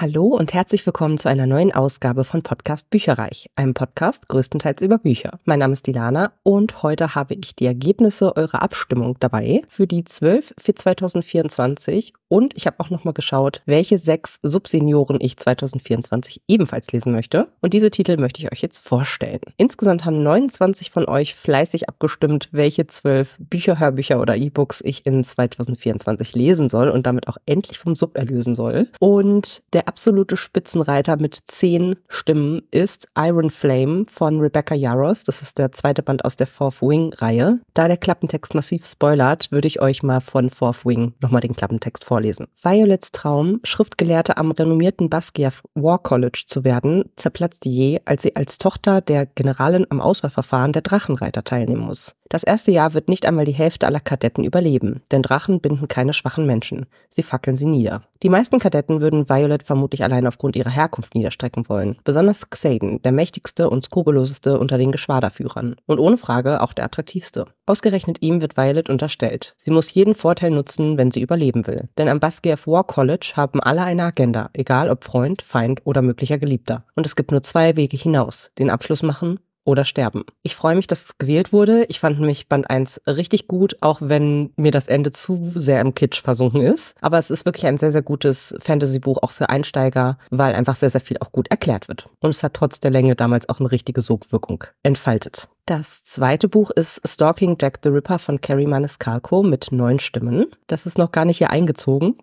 Hallo und herzlich willkommen zu einer neuen Ausgabe von Podcast Bücherreich, einem Podcast größtenteils über Bücher. Mein Name ist Dilana und heute habe ich die Ergebnisse eurer Abstimmung dabei für die 12 für 2024 und ich habe auch nochmal geschaut, welche sechs Subsenioren ich 2024 ebenfalls lesen möchte. Und diese Titel möchte ich euch jetzt vorstellen. Insgesamt haben 29 von euch fleißig abgestimmt, welche zwölf Bücher, Hörbücher oder E-Books ich in 2024 lesen soll und damit auch endlich vom Sub erlösen soll. Und der absolute Spitzenreiter mit zehn Stimmen ist Iron Flame von Rebecca Yaros. Das ist der zweite Band aus der Fourth Wing-Reihe. Da der Klappentext massiv spoilert, würde ich euch mal von Fourth Wing nochmal den Klappentext vorlesen. Violets Traum, Schriftgelehrte am renommierten Basquiat War College zu werden, zerplatzt je, als sie als Tochter der Generalin am Auswahlverfahren der Drachenreiter teilnehmen muss. Das erste Jahr wird nicht einmal die Hälfte aller Kadetten überleben, denn Drachen binden keine schwachen Menschen. Sie fackeln sie nieder. Die meisten Kadetten würden Violet vermutlich allein aufgrund ihrer Herkunft niederstrecken wollen. Besonders Xaden, der mächtigste und skrupelloseste unter den Geschwaderführern. Und ohne Frage auch der attraktivste. Ausgerechnet ihm wird Violet unterstellt. Sie muss jeden Vorteil nutzen, wenn sie überleben will. Denn am Basquiat War College haben alle eine Agenda, egal ob Freund, Feind oder möglicher Geliebter. Und es gibt nur zwei Wege hinaus. Den Abschluss machen oder sterben. Ich freue mich, dass es gewählt wurde. Ich fand nämlich Band 1 richtig gut, auch wenn mir das Ende zu sehr im Kitsch versunken ist. Aber es ist wirklich ein sehr, sehr gutes Fantasy-Buch, auch für Einsteiger, weil einfach sehr, sehr viel auch gut erklärt wird. Und es hat trotz der Länge damals auch eine richtige Sogwirkung entfaltet. Das zweite Buch ist Stalking Jack the Ripper von Carrie Maniscalco mit neun Stimmen. Das ist noch gar nicht hier eingezogen,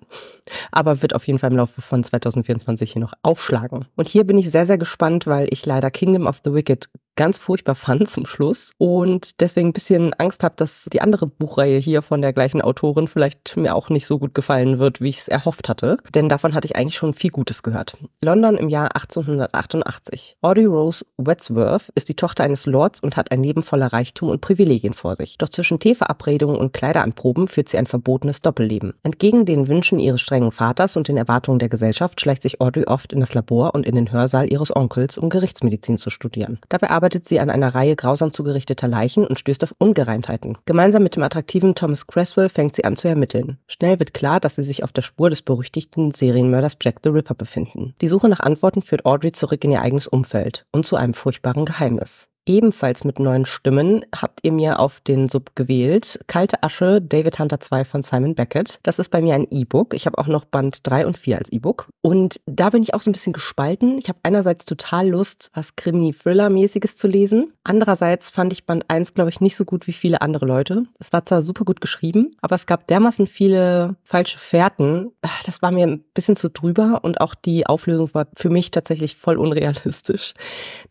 aber wird auf jeden Fall im Laufe von 2024 hier noch aufschlagen. Und hier bin ich sehr, sehr gespannt, weil ich leider Kingdom of the Wicked ganz furchtbar fand zum Schluss und deswegen ein bisschen Angst habe, dass die andere Buchreihe hier von der gleichen Autorin vielleicht mir auch nicht so gut gefallen wird, wie ich es erhofft hatte. Denn davon hatte ich eigentlich schon viel Gutes gehört. London im Jahr 1888. Audrey Rose Wetsworth ist die Tochter eines Lords und hat ein Leben voller Reichtum und Privilegien vor sich. Doch zwischen Teeverabredungen und Kleideranproben führt sie ein verbotenes Doppelleben. Entgegen den Wünschen ihres strengen Vaters und den Erwartungen der Gesellschaft schleicht sich Audrey oft in das Labor und in den Hörsaal ihres Onkels, um Gerichtsmedizin zu studieren. Dabei arbeitet sie an einer Reihe grausam zugerichteter Leichen und stößt auf Ungereimtheiten. Gemeinsam mit dem attraktiven Thomas Cresswell fängt sie an zu ermitteln. Schnell wird klar, dass sie sich auf der Spur des berüchtigten Serienmörders Jack the Ripper befinden. Die Suche nach Antworten führt Audrey zurück in ihr eigenes Umfeld und zu einem furchtbaren Geheimnis ebenfalls mit neun Stimmen habt ihr mir auf den Sub gewählt. Kalte Asche, David Hunter 2 von Simon Beckett. Das ist bei mir ein E-Book. Ich habe auch noch Band 3 und 4 als E-Book. Und da bin ich auch so ein bisschen gespalten. Ich habe einerseits total Lust, was Krimi-Thriller-mäßiges zu lesen. Andererseits fand ich Band 1, glaube ich, nicht so gut wie viele andere Leute. Es war zwar super gut geschrieben, aber es gab dermaßen viele falsche Fährten. Das war mir ein bisschen zu drüber und auch die Auflösung war für mich tatsächlich voll unrealistisch.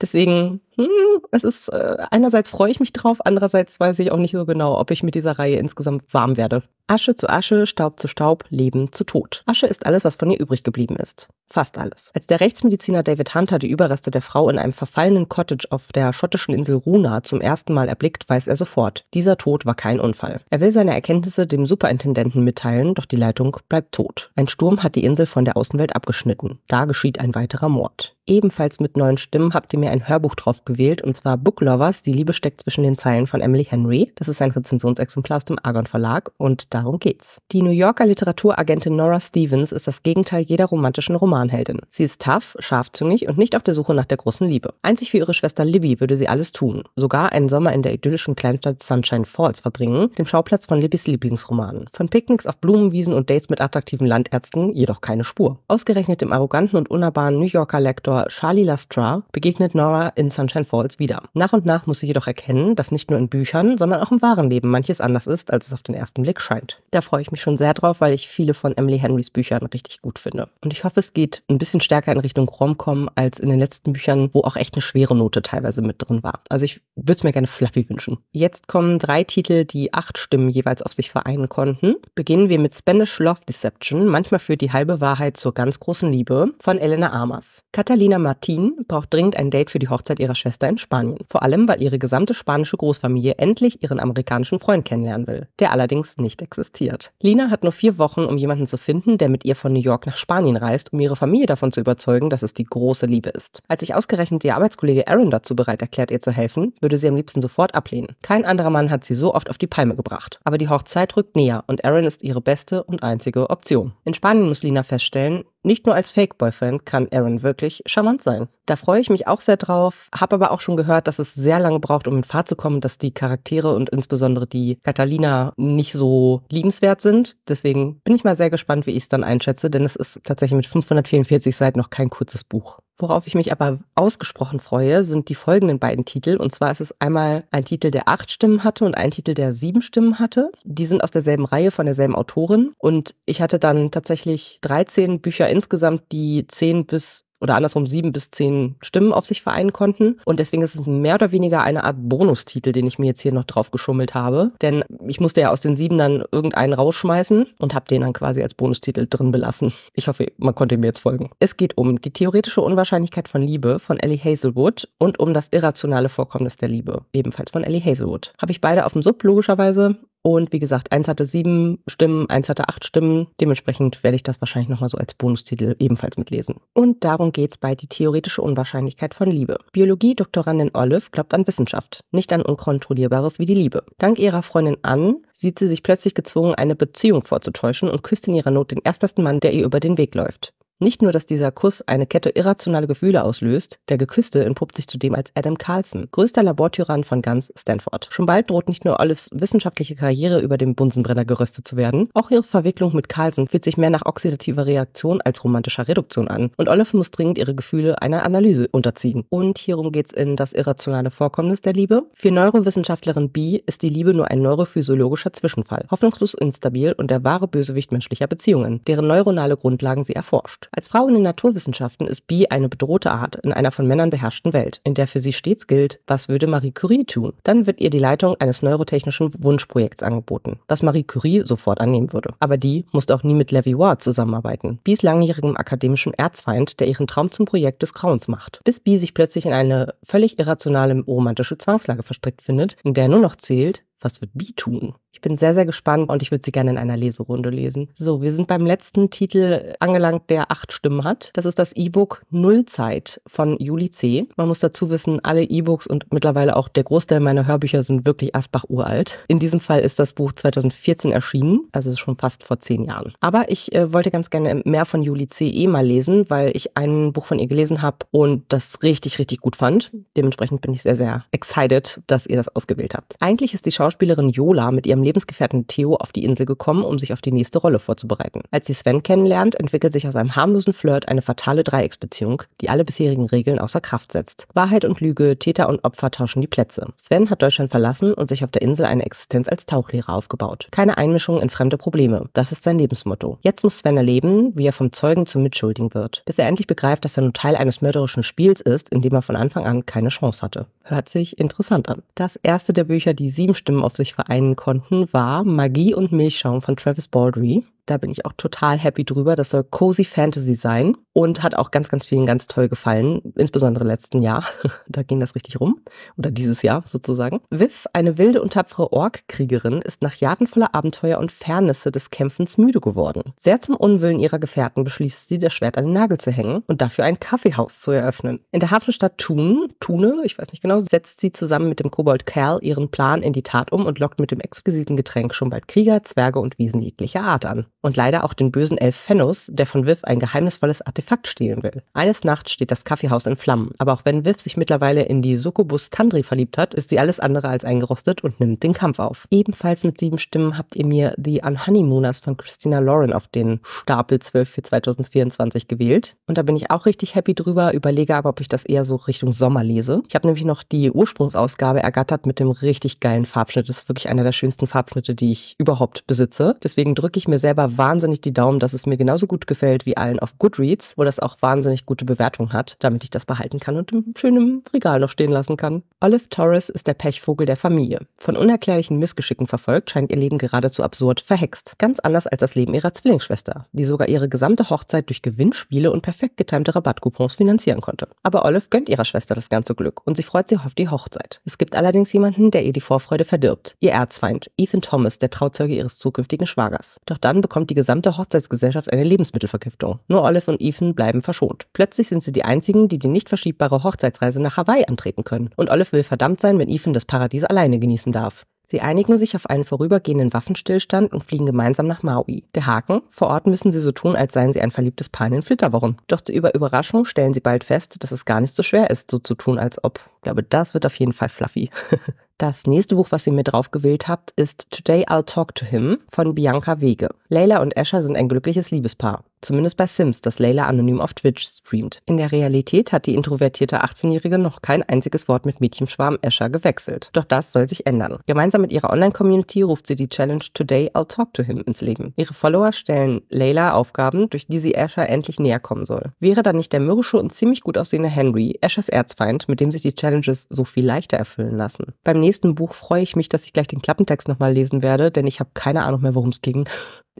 Deswegen hm, es ist, äh, einerseits freue ich mich drauf, andererseits weiß ich auch nicht so genau, ob ich mit dieser Reihe insgesamt warm werde. Asche zu Asche, Staub zu Staub, Leben zu Tod. Asche ist alles, was von ihr übrig geblieben ist. Fast alles. Als der Rechtsmediziner David Hunter die Überreste der Frau in einem verfallenen Cottage auf der schottischen Insel Runa zum ersten Mal erblickt, weiß er sofort, dieser Tod war kein Unfall. Er will seine Erkenntnisse dem Superintendenten mitteilen, doch die Leitung bleibt tot. Ein Sturm hat die Insel von der Außenwelt abgeschnitten. Da geschieht ein weiterer Mord. Ebenfalls mit neuen Stimmen habt ihr mir ein Hörbuch drauf gewählt, und zwar Book Lovers, die Liebe steckt zwischen den Zeilen von Emily Henry. Das ist ein Rezensionsexemplar aus dem Argon Verlag und darum geht's. Die New Yorker Literaturagentin Nora Stevens ist das Gegenteil jeder romantischen Romanheldin. Sie ist tough, scharfzüngig und nicht auf der Suche nach der großen Liebe. Einzig für ihre Schwester Libby würde sie alles tun. Sogar einen Sommer in der idyllischen Kleinstadt Sunshine Falls verbringen, dem Schauplatz von Libbys Lieblingsromanen. Von Picknicks auf Blumenwiesen und Dates mit attraktiven Landärzten jedoch keine Spur. Ausgerechnet dem arroganten und unnahbaren New Yorker Lektor Charlie Lastra begegnet Nora in Sunshine Falls wieder. Nach und nach muss sie jedoch erkennen, dass nicht nur in Büchern, sondern auch im wahren Leben manches anders ist, als es auf den ersten Blick scheint. Da freue ich mich schon sehr drauf, weil ich viele von Emily Henrys Büchern richtig gut finde. Und ich hoffe, es geht ein bisschen stärker in Richtung Romcom als in den letzten Büchern, wo auch echt eine schwere Note teilweise mit drin war. Also ich würde es mir gerne fluffy wünschen. Jetzt kommen drei Titel, die acht Stimmen jeweils auf sich vereinen konnten. Beginnen wir mit Spanish Love Deception, manchmal führt die halbe Wahrheit zur ganz großen Liebe von Elena Amas. Catalina Martin braucht dringend ein Date für die Hochzeit ihrer Schwester in Spanien. Vor allem, weil ihre gesamte spanische Großfamilie endlich ihren amerikanischen Freund kennenlernen will, der allerdings nicht existiert. Lina hat nur vier Wochen, um jemanden zu finden, der mit ihr von New York nach Spanien reist, um ihre Familie davon zu überzeugen, dass es die große Liebe ist. Als sich ausgerechnet ihr Arbeitskollege Aaron dazu bereit erklärt, ihr zu helfen, würde sie am liebsten sofort ablehnen. Kein anderer Mann hat sie so oft auf die Palme gebracht. Aber die Hochzeit rückt näher und Aaron ist ihre beste und einzige Option. In Spanien muss Lina feststellen, nicht nur als Fake-Boyfriend kann Aaron wirklich charmant sein. Da freue ich mich auch sehr drauf, habe aber auch schon gehört, dass es sehr lange braucht, um in Fahrt zu kommen, dass die Charaktere und insbesondere die Catalina nicht so liebenswert sind. Deswegen bin ich mal sehr gespannt, wie ich es dann einschätze, denn es ist tatsächlich mit 544 Seiten noch kein kurzes Buch. Worauf ich mich aber ausgesprochen freue, sind die folgenden beiden Titel. Und zwar ist es einmal ein Titel, der acht Stimmen hatte und ein Titel, der sieben Stimmen hatte. Die sind aus derselben Reihe von derselben Autorin. Und ich hatte dann tatsächlich 13 Bücher insgesamt, die zehn bis oder andersrum sieben bis zehn Stimmen auf sich vereinen konnten. Und deswegen ist es mehr oder weniger eine Art Bonustitel, den ich mir jetzt hier noch drauf geschummelt habe. Denn ich musste ja aus den sieben dann irgendeinen rausschmeißen und habe den dann quasi als Bonustitel drin belassen. Ich hoffe, man konnte mir jetzt folgen. Es geht um die theoretische Unwahrscheinlichkeit von Liebe von Ellie Hazelwood und um das irrationale Vorkommnis der Liebe, ebenfalls von Ellie Hazelwood. Habe ich beide auf dem Sub, logischerweise. Und wie gesagt, eins hatte sieben Stimmen, eins hatte acht Stimmen. Dementsprechend werde ich das wahrscheinlich nochmal so als Bonustitel ebenfalls mitlesen. Und darum geht's bei Die theoretische Unwahrscheinlichkeit von Liebe. Biologie-Doktorandin Olive glaubt an Wissenschaft, nicht an Unkontrollierbares wie die Liebe. Dank ihrer Freundin Ann sieht sie sich plötzlich gezwungen, eine Beziehung vorzutäuschen und küsst in ihrer Not den erstbesten Mann, der ihr über den Weg läuft. Nicht nur, dass dieser Kuss eine Kette irrationale Gefühle auslöst, der Geküsste entpuppt sich zudem als Adam Carlson, größter Labortyrann von ganz Stanford. Schon bald droht nicht nur Olives wissenschaftliche Karriere über dem Bunsenbrenner geröstet zu werden, auch ihre Verwicklung mit Carlson fühlt sich mehr nach oxidativer Reaktion als romantischer Reduktion an und Olive muss dringend ihre Gefühle einer Analyse unterziehen. Und hierum geht's in das irrationale Vorkommnis der Liebe. Für Neurowissenschaftlerin B ist die Liebe nur ein neurophysiologischer Zwischenfall, hoffnungslos instabil und der wahre Bösewicht menschlicher Beziehungen, deren neuronale Grundlagen sie erforscht. Als Frau in den Naturwissenschaften ist Bi eine bedrohte Art in einer von Männern beherrschten Welt, in der für sie stets gilt, was würde Marie Curie tun? Dann wird ihr die Leitung eines neurotechnischen Wunschprojekts angeboten, was Marie Curie sofort annehmen würde. Aber die musste auch nie mit Levi Ward zusammenarbeiten, Bis langjährigem akademischen Erzfeind, der ihren Traum zum Projekt des Grauens macht. Bis Bi sich plötzlich in eine völlig irrationale romantische Zwangslage verstrickt findet, in der nur noch zählt, was wird Bi tun? Ich bin sehr, sehr gespannt und ich würde sie gerne in einer Leserunde lesen. So, wir sind beim letzten Titel angelangt, der acht Stimmen hat. Das ist das E-Book Nullzeit von Juli C. Man muss dazu wissen, alle E-Books und mittlerweile auch der Großteil meiner Hörbücher sind wirklich Asbach uralt. In diesem Fall ist das Buch 2014 erschienen, also schon fast vor zehn Jahren. Aber ich äh, wollte ganz gerne mehr von Juli C. eh mal lesen, weil ich ein Buch von ihr gelesen habe und das richtig, richtig gut fand. Dementsprechend bin ich sehr, sehr excited, dass ihr das ausgewählt habt. Eigentlich ist die Schauspielerin Yola mit ihrem Lebensgefährten Theo auf die Insel gekommen, um sich auf die nächste Rolle vorzubereiten. Als sie Sven kennenlernt, entwickelt sich aus einem harmlosen Flirt eine fatale Dreiecksbeziehung, die alle bisherigen Regeln außer Kraft setzt. Wahrheit und Lüge, Täter und Opfer tauschen die Plätze. Sven hat Deutschland verlassen und sich auf der Insel eine Existenz als Tauchlehrer aufgebaut. Keine Einmischung in fremde Probleme. Das ist sein Lebensmotto. Jetzt muss Sven erleben, wie er vom Zeugen zum Mitschuldigen wird, bis er endlich begreift, dass er nur Teil eines mörderischen Spiels ist, in dem er von Anfang an keine Chance hatte. Hört sich interessant an. Das erste der Bücher, die sieben Stimmen auf sich vereinen konnten, war Magie und Milchschaum von Travis Baldry. Da bin ich auch total happy drüber. Das soll cozy Fantasy sein und hat auch ganz, ganz vielen ganz toll gefallen, insbesondere letzten Jahr. da ging das richtig rum. Oder dieses Jahr sozusagen. Viv, eine wilde und tapfere Ork-Kriegerin, ist nach Jahren voller Abenteuer und Fairnisse des Kämpfens müde geworden. Sehr zum Unwillen ihrer Gefährten beschließt sie, das Schwert an den Nagel zu hängen und dafür ein Kaffeehaus zu eröffnen. In der Hafenstadt Thun, Thune, ich weiß nicht genau, setzt sie zusammen mit dem Kobold Cal ihren Plan in die Tat um und lockt mit dem exquisiten Getränk schon bald Krieger, Zwerge und Wiesen jeglicher Art an und leider auch den bösen Elf Fenus, der von Viv ein geheimnisvolles Artefakt stehlen will. Eines Nachts steht das Kaffeehaus in Flammen, aber auch wenn Viv sich mittlerweile in die Succubus Tandri verliebt hat, ist sie alles andere als eingerostet und nimmt den Kampf auf. Ebenfalls mit sieben Stimmen habt ihr mir The Unhoneymooners von Christina Lauren auf den Stapel 12 für 2024 gewählt. Und da bin ich auch richtig happy drüber, überlege aber, ob ich das eher so Richtung Sommer lese. Ich habe nämlich noch die Ursprungsausgabe ergattert mit dem richtig geilen Farbschnitt. Das ist wirklich einer der schönsten Farbschnitte, die ich überhaupt besitze. Deswegen drücke ich mir selber wahnsinnig die Daumen, dass es mir genauso gut gefällt wie allen auf Goodreads, wo das auch wahnsinnig gute Bewertung hat, damit ich das behalten kann und im schönen Regal noch stehen lassen kann. Olive Torres ist der Pechvogel der Familie. Von unerklärlichen Missgeschicken verfolgt, scheint ihr Leben geradezu absurd verhext. Ganz anders als das Leben ihrer Zwillingsschwester, die sogar ihre gesamte Hochzeit durch Gewinnspiele und perfekt getimte Rabattcoupons finanzieren konnte. Aber Olive gönnt ihrer Schwester das ganze Glück und sie freut sich auf die Hochzeit. Es gibt allerdings jemanden, der ihr die Vorfreude verdirbt. Ihr Erzfeind, Ethan Thomas, der Trauzeuge ihres zukünftigen Schwagers. Doch dann bekommt bekommt die gesamte Hochzeitsgesellschaft eine Lebensmittelvergiftung. Nur Olive und Ethan bleiben verschont. Plötzlich sind sie die einzigen, die die nicht verschiebbare Hochzeitsreise nach Hawaii antreten können. Und Olive will verdammt sein, wenn Ethan das Paradies alleine genießen darf. Sie einigen sich auf einen vorübergehenden Waffenstillstand und fliegen gemeinsam nach Maui. Der Haken, vor Ort müssen sie so tun, als seien sie ein verliebtes Paar in den Flitterwochen. Doch zu ihrer Überraschung stellen sie bald fest, dass es gar nicht so schwer ist, so zu tun, als ob. Ich glaube, das wird auf jeden Fall fluffy. Das nächste Buch, was ihr mir drauf gewählt habt, ist Today I'll Talk to Him von Bianca Wege. Layla und Asher sind ein glückliches Liebespaar. Zumindest bei Sims, das Layla anonym auf Twitch streamt. In der Realität hat die introvertierte 18-Jährige noch kein einziges Wort mit Mädchenschwarm Asher gewechselt. Doch das soll sich ändern. Gemeinsam mit ihrer Online-Community ruft sie die Challenge Today I'll Talk to Him ins Leben. Ihre Follower stellen Layla Aufgaben, durch die sie Asher endlich näher kommen soll. Wäre dann nicht der mürrische und ziemlich gut aussehende Henry Ashers Erzfeind, mit dem sich die Challenges so viel leichter erfüllen lassen? Beim nächsten Buch freue ich mich, dass ich gleich den Klappentext nochmal lesen werde, denn ich habe keine Ahnung mehr, worum es ging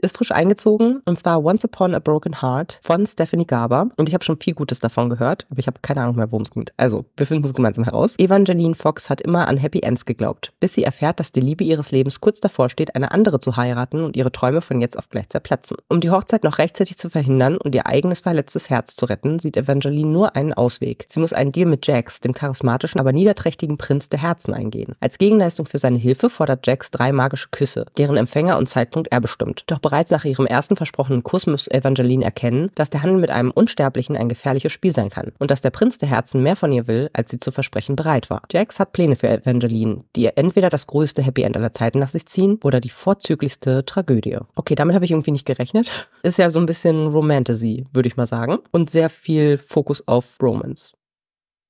ist frisch eingezogen und zwar Once Upon a Broken Heart von Stephanie Garber und ich habe schon viel Gutes davon gehört, aber ich habe keine Ahnung mehr, worum es geht. Also, wir finden es gemeinsam heraus. Evangeline Fox hat immer an Happy Ends geglaubt, bis sie erfährt, dass die Liebe ihres Lebens kurz davor steht, eine andere zu heiraten und ihre Träume von jetzt auf gleich zerplatzen. Um die Hochzeit noch rechtzeitig zu verhindern und ihr eigenes verletztes Herz zu retten, sieht Evangeline nur einen Ausweg. Sie muss einen Deal mit Jax, dem charismatischen, aber niederträchtigen Prinz der Herzen eingehen. Als Gegenleistung für seine Hilfe fordert Jax drei magische Küsse, deren Empfänger und Zeitpunkt er bestimmt. Doch bereits nach ihrem ersten versprochenen Kuss muss Evangeline erkennen, dass der Handel mit einem Unsterblichen ein gefährliches Spiel sein kann und dass der Prinz der Herzen mehr von ihr will, als sie zu versprechen bereit war. Jax hat Pläne für Evangeline, die ihr entweder das größte Happy End aller Zeiten nach sich ziehen oder die vorzüglichste Tragödie. Okay, damit habe ich irgendwie nicht gerechnet. Ist ja so ein bisschen Romantasy, würde ich mal sagen. Und sehr viel Fokus auf Romance.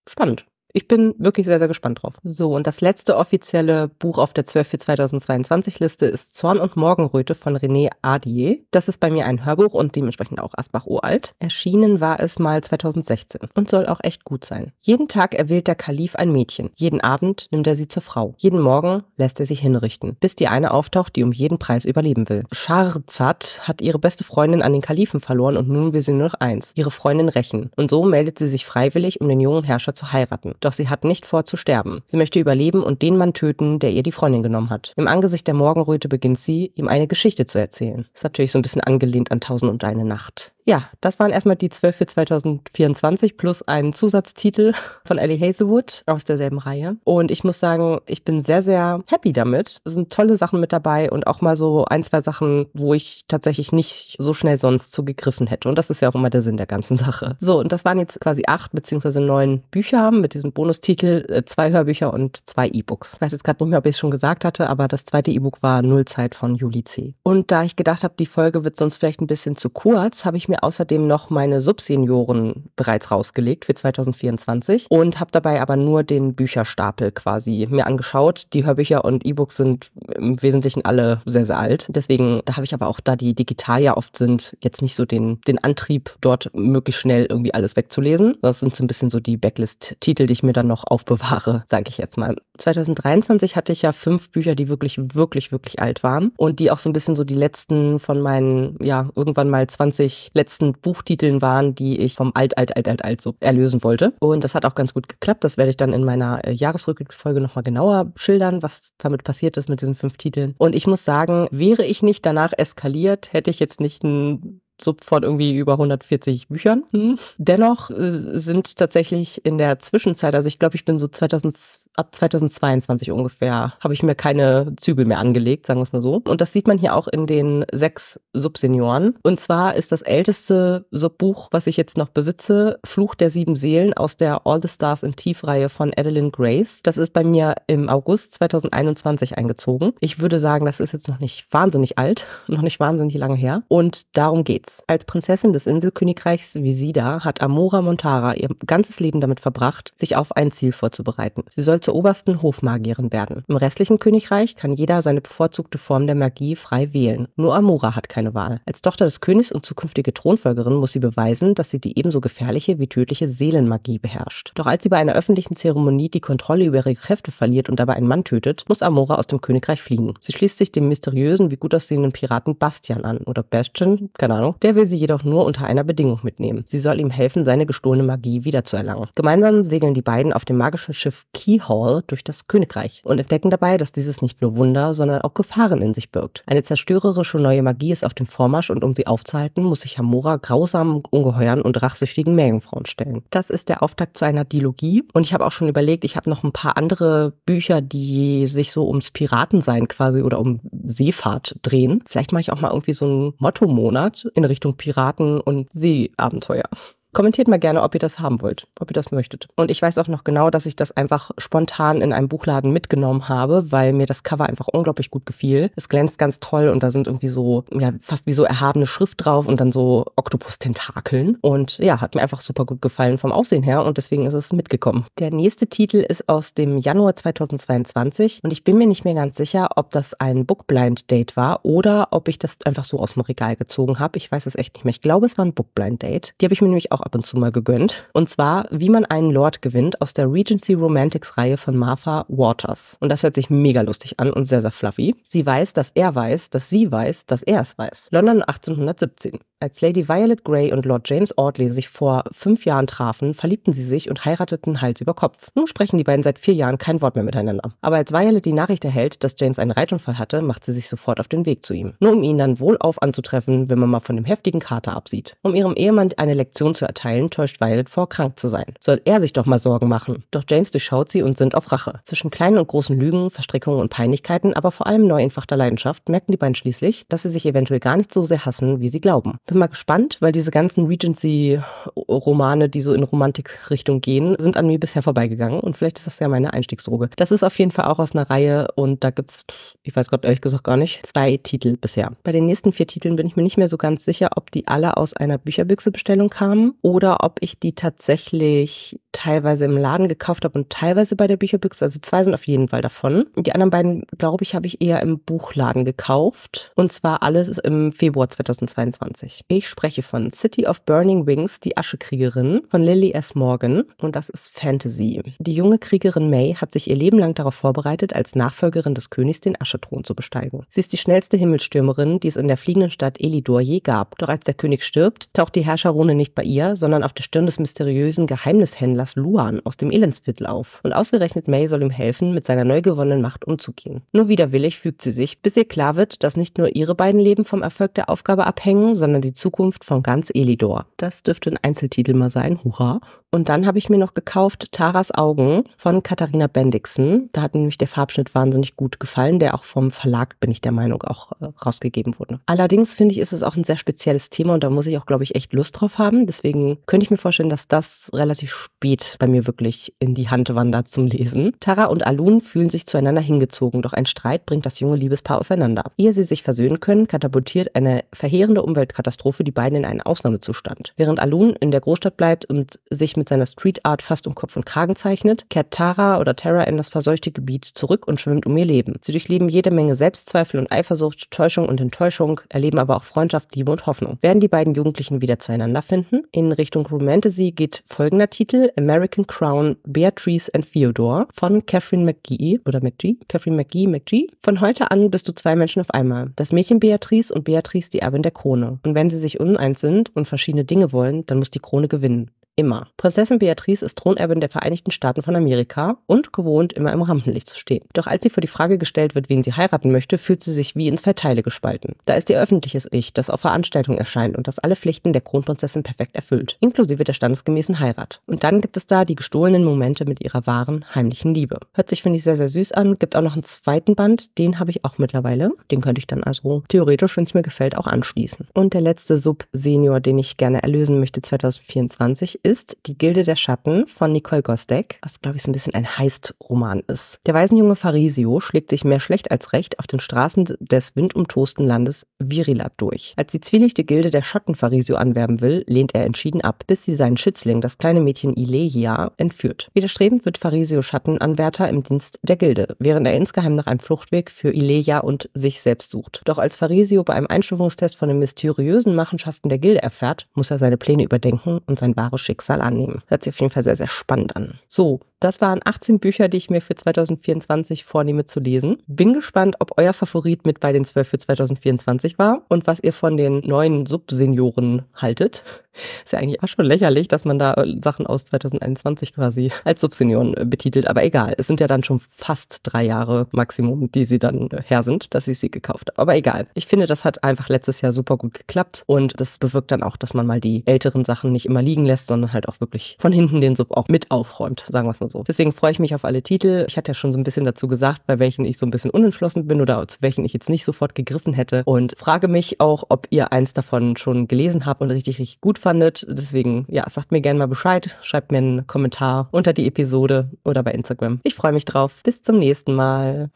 Spannend ich bin wirklich sehr, sehr gespannt drauf. So, und das letzte offizielle Buch auf der 12 für 2022 Liste ist Zorn und Morgenröte von René Adier. Das ist bei mir ein Hörbuch und dementsprechend auch Asbach uralt. Erschienen war es mal 2016 und soll auch echt gut sein. Jeden Tag erwählt der Kalif ein Mädchen. Jeden Abend nimmt er sie zur Frau. Jeden Morgen lässt er sich hinrichten, bis die eine auftaucht, die um jeden Preis überleben will. Sharzad hat ihre beste Freundin an den Kalifen verloren und nun will sie nur noch eins, ihre Freundin rächen. Und so meldet sie sich freiwillig, um den jungen Herrscher zu heiraten doch sie hat nicht vor zu sterben. Sie möchte überleben und den Mann töten, der ihr die Freundin genommen hat. Im Angesicht der Morgenröte beginnt sie, ihm eine Geschichte zu erzählen. Ist natürlich so ein bisschen angelehnt an Tausend und eine Nacht. Ja, das waren erstmal die 12 für 2024 plus einen Zusatztitel von Ellie Hazelwood aus derselben Reihe. Und ich muss sagen, ich bin sehr, sehr happy damit. Es sind tolle Sachen mit dabei und auch mal so ein, zwei Sachen, wo ich tatsächlich nicht so schnell sonst zugegriffen hätte. Und das ist ja auch immer der Sinn der ganzen Sache. So, und das waren jetzt quasi acht beziehungsweise neun Bücher mit diesem Bonustitel, äh, zwei Hörbücher und zwei E-Books. Ich weiß jetzt gerade nicht mehr, ob ich es schon gesagt hatte, aber das zweite E-Book war Nullzeit von Juli C. Und da ich gedacht habe, die Folge wird sonst vielleicht ein bisschen zu kurz, habe ich mir mir außerdem noch meine Subsenioren bereits rausgelegt für 2024 und habe dabei aber nur den Bücherstapel quasi mir angeschaut. Die Hörbücher und E-Books sind im Wesentlichen alle sehr, sehr alt. Deswegen, da habe ich aber auch, da die digital ja oft sind, jetzt nicht so den, den Antrieb, dort möglichst schnell irgendwie alles wegzulesen. Das sind so ein bisschen so die Backlist-Titel, die ich mir dann noch aufbewahre, sage ich jetzt mal. 2023 hatte ich ja fünf Bücher, die wirklich, wirklich, wirklich alt waren und die auch so ein bisschen so die letzten von meinen, ja, irgendwann mal 20 letzten Buchtiteln waren, die ich vom Alt, Alt, Alt, Alt, Alt so erlösen wollte. Und das hat auch ganz gut geklappt. Das werde ich dann in meiner äh, Jahresrückblickfolge nochmal genauer schildern, was damit passiert ist mit diesen fünf Titeln. Und ich muss sagen, wäre ich nicht danach eskaliert, hätte ich jetzt nicht ein Sub von irgendwie über 140 Büchern. Hm. Dennoch äh, sind tatsächlich in der Zwischenzeit, also ich glaube, ich bin so 2000, ab 2022 ungefähr, habe ich mir keine Zügel mehr angelegt, sagen wir es mal so. Und das sieht man hier auch in den sechs Subsenioren. Und zwar ist das älteste Subbuch, was ich jetzt noch besitze, Fluch der sieben Seelen aus der All the Stars in Tiefreihe von Adeline Grace. Das ist bei mir im August 2021 eingezogen. Ich würde sagen, das ist jetzt noch nicht wahnsinnig alt, noch nicht wahnsinnig lange her. Und darum geht's. Nichts. Als Prinzessin des Inselkönigreichs Visida hat Amora Montara ihr ganzes Leben damit verbracht, sich auf ein Ziel vorzubereiten. Sie soll zur obersten Hofmagierin werden. Im restlichen Königreich kann jeder seine bevorzugte Form der Magie frei wählen. Nur Amora hat keine Wahl. Als Tochter des Königs und zukünftige Thronfolgerin muss sie beweisen, dass sie die ebenso gefährliche wie tödliche Seelenmagie beherrscht. Doch als sie bei einer öffentlichen Zeremonie die Kontrolle über ihre Kräfte verliert und dabei einen Mann tötet, muss Amora aus dem Königreich fliehen. Sie schließt sich dem mysteriösen wie gut aussehenden Piraten Bastian an oder Bastian, keine Ahnung, Der will sie jedoch nur unter einer Bedingung mitnehmen. Sie soll ihm helfen, seine gestohlene Magie wiederzuerlangen. Gemeinsam segeln die beiden auf dem magischen Schiff Keyhall durch das Königreich und entdecken dabei, dass dieses nicht nur Wunder, sondern auch Gefahren in sich birgt. Eine zerstörerische neue Magie ist auf dem Vormarsch und um sie aufzuhalten, muss sich Hamora grausamen Ungeheuern und rachsüchtigen Meerjungfrauen stellen. Das ist der Auftakt zu einer Dilogie und ich habe auch schon überlegt, ich habe noch ein paar andere Bücher, die sich so ums Piratensein quasi oder um Seefahrt drehen. Vielleicht mache ich auch mal irgendwie so einen Motto-Monat in Richtung Piraten und Seeabenteuer. Kommentiert mal gerne, ob ihr das haben wollt, ob ihr das möchtet. Und ich weiß auch noch genau, dass ich das einfach spontan in einem Buchladen mitgenommen habe, weil mir das Cover einfach unglaublich gut gefiel. Es glänzt ganz toll und da sind irgendwie so, ja, fast wie so erhabene Schrift drauf und dann so Oktopus-Tentakeln. Und ja, hat mir einfach super gut gefallen vom Aussehen her und deswegen ist es mitgekommen. Der nächste Titel ist aus dem Januar 2022 und ich bin mir nicht mehr ganz sicher, ob das ein Bookblind-Date war oder ob ich das einfach so aus dem Regal gezogen habe. Ich weiß es echt nicht mehr. Ich glaube, es war ein Bookblind-Date. Die habe ich mir nämlich auch ab und zu mal gegönnt. Und zwar, wie man einen Lord gewinnt aus der Regency Romantics Reihe von Martha Waters. Und das hört sich mega lustig an und sehr, sehr fluffy. Sie weiß, dass er weiß, dass sie weiß, dass er es weiß. London 1817. Als Lady Violet Grey und Lord James Audley sich vor fünf Jahren trafen, verliebten sie sich und heirateten Hals über Kopf. Nun sprechen die beiden seit vier Jahren kein Wort mehr miteinander. Aber als Violet die Nachricht erhält, dass James einen Reitunfall hatte, macht sie sich sofort auf den Weg zu ihm. Nur um ihn dann wohlauf anzutreffen, wenn man mal von dem heftigen Kater absieht. Um ihrem Ehemann eine Lektion zu erteilen, täuscht Violet vor, krank zu sein. Soll er sich doch mal Sorgen machen. Doch James durchschaut sie und sind auf Rache. Zwischen kleinen und großen Lügen, Verstrickungen und Peinlichkeiten, aber vor allem neu entfachter Leidenschaft, merken die beiden schließlich, dass sie sich eventuell gar nicht so sehr hassen, wie sie glauben. Bin mal gespannt, weil diese ganzen Regency-Romane, die so in Romantik-Richtung gehen, sind an mir bisher vorbeigegangen und vielleicht ist das ja meine Einstiegsdroge. Das ist auf jeden Fall auch aus einer Reihe und da gibt's, ich weiß gerade ehrlich gesagt gar nicht, zwei Titel bisher. Bei den nächsten vier Titeln bin ich mir nicht mehr so ganz sicher, ob die alle aus einer Bücherbüchse-Bestellung kamen oder ob ich die tatsächlich teilweise im Laden gekauft habe und teilweise bei der Bücherbüchse. Also zwei sind auf jeden Fall davon. Die anderen beiden, glaube ich, habe ich eher im Buchladen gekauft. Und zwar alles im Februar 2022. Ich spreche von City of Burning Wings, die Aschekriegerin von Lily S. Morgan. Und das ist Fantasy. Die junge Kriegerin May hat sich ihr Leben lang darauf vorbereitet, als Nachfolgerin des Königs den Aschethron zu besteigen. Sie ist die schnellste Himmelstürmerin, die es in der fliegenden Stadt Elidor je gab. Doch als der König stirbt, taucht die Herrscherrune nicht bei ihr, sondern auf der Stirn des mysteriösen Geheimnishändlers Niklas Luan aus dem Elendsviertel auf. Und ausgerechnet May soll ihm helfen, mit seiner neu gewonnenen Macht umzugehen. Nur widerwillig fügt sie sich, bis ihr klar wird, dass nicht nur ihre beiden Leben vom Erfolg der Aufgabe abhängen, sondern die Zukunft von ganz Elidor. Das dürfte ein Einzeltitel mal sein. Hurra. Und dann habe ich mir noch gekauft Taras Augen von Katharina Bendixen. Da hat mir nämlich der Farbschnitt wahnsinnig gut gefallen, der auch vom Verlag, bin ich der Meinung, auch äh, rausgegeben wurde. Allerdings finde ich, ist es auch ein sehr spezielles Thema und da muss ich auch, glaube ich, echt Lust drauf haben. Deswegen könnte ich mir vorstellen, dass das relativ spät bei mir wirklich in die Hand wandert zum Lesen. Tara und Alun fühlen sich zueinander hingezogen, doch ein Streit bringt das junge Liebespaar auseinander. Ehe sie sich versöhnen können, katapultiert eine verheerende Umweltkatastrophe die beiden in einen Ausnahmezustand. Während Alun in der Großstadt bleibt und sich mit seiner Street Art fast um Kopf und Kragen zeichnet, kehrt Tara oder Tara in das verseuchte Gebiet zurück und schwimmt um ihr Leben. Sie durchleben jede Menge Selbstzweifel und Eifersucht, Täuschung und Enttäuschung, erleben aber auch Freundschaft, Liebe und Hoffnung. Werden die beiden Jugendlichen wieder zueinander finden? In Richtung Romantasy geht folgender Titel American Crown Beatrice and Theodore von Catherine McGee oder McGee, Catherine McGee, McGee. Von heute an bist du zwei Menschen auf einmal. Das Mädchen Beatrice und Beatrice die Erbin der Krone. Und wenn sie sich uneins sind und verschiedene Dinge wollen, dann muss die Krone gewinnen. Immer. Prinzessin Beatrice ist Thronerbin der Vereinigten Staaten von Amerika und gewohnt, immer im Rampenlicht zu stehen. Doch als sie vor die Frage gestellt wird, wen sie heiraten möchte, fühlt sie sich wie in zwei Teile gespalten. Da ist ihr öffentliches Ich, das auf Veranstaltungen erscheint und das alle Pflichten der Kronprinzessin perfekt erfüllt, inklusive der standesgemäßen Heirat. Und dann gibt es da die gestohlenen Momente mit ihrer wahren, heimlichen Liebe. Hört sich, finde ich, sehr, sehr süß an. Gibt auch noch einen zweiten Band, den habe ich auch mittlerweile. Den könnte ich dann also theoretisch, wenn es mir gefällt, auch anschließen. Und der letzte Sub-Senior, den ich gerne erlösen möchte 2024, ist Die Gilde der Schatten von Nicole Gosdeck, was glaube ich so ein bisschen ein Heist-Roman ist. Der Waisenjunge Farisio schlägt sich mehr schlecht als recht auf den Straßen des windumtosten Landes Virilat durch. Als die zwielichte Gilde der Schatten Farisio anwerben will, lehnt er entschieden ab, bis sie seinen Schützling, das kleine Mädchen Ileia, entführt. Widerstrebend wird Farisio Schattenanwärter im Dienst der Gilde, während er insgeheim nach einem Fluchtweg für Ileia und sich selbst sucht. Doch als Farisio bei einem Einstufungstest von den mysteriösen Machenschaften der Gilde erfährt, muss er seine Pläne überdenken und sein wahres Schicksal annehmen. Hört sich auf jeden Fall sehr, sehr spannend an. So, Das waren 18 Bücher, die ich mir für 2024 vornehme zu lesen. Bin gespannt, ob euer Favorit mit bei den 12 für 2024 war und was ihr von den neuen Subsenioren haltet. Ist ja eigentlich auch schon lächerlich, dass man da äh, Sachen aus 2021 quasi als Subsenioren äh, betitelt, aber egal. Es sind ja dann schon fast drei Jahre Maximum, die sie dann äh, her sind, dass ich sie gekauft habe. Aber egal. Ich finde, das hat einfach letztes Jahr super gut geklappt und das bewirkt dann auch, dass man mal die älteren Sachen nicht immer liegen lässt, sondern halt auch wirklich von hinten den Sub auch mit aufräumt, sagen wir es mal so. Deswegen freue ich mich auf alle Titel. Ich hatte ja schon so ein bisschen dazu gesagt, bei welchen ich so ein bisschen unentschlossen bin oder zu welchen ich jetzt nicht sofort gegriffen hätte und frage mich auch, ob ihr eins davon schon gelesen habt und richtig, richtig gut fandet. Deswegen, ja, sagt mir gerne mal Bescheid, schreibt mir einen Kommentar unter die Episode oder bei Instagram. Ich freue mich drauf. Bis zum nächsten Mal.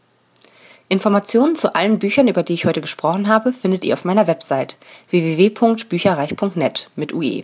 Informationen zu allen Büchern, über die ich heute gesprochen habe, findet ihr auf meiner Website www.bücherreich.net mit UE.